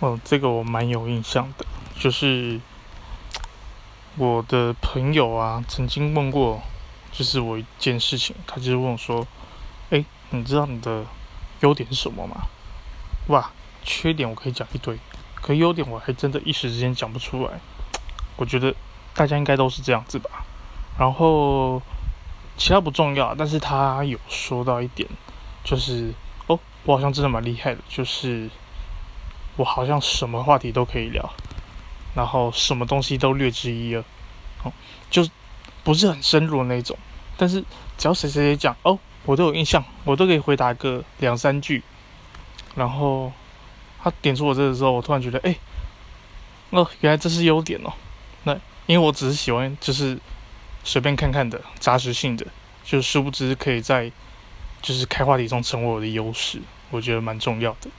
哦，这个我蛮有印象的，就是我的朋友啊，曾经问过，就是我一件事情，他就是问我说：“哎，你知道你的优点是什么吗？”哇，缺点我可以讲一堆，可优点我还真的一时之间讲不出来。我觉得大家应该都是这样子吧。然后其他不重要，但是他有说到一点，就是哦，我好像真的蛮厉害的，就是。我好像什么话题都可以聊，然后什么东西都略知一二，哦，就不是很深入的那种。但是只要谁谁谁讲哦，我都有印象，我都可以回答个两三句。然后他点出我这个时候，我突然觉得，哎，哦，原来这是优点哦。那因为我只是喜欢就是随便看看的扎实性的，就殊不知可以在就是开话题中成为我的优势，我觉得蛮重要的。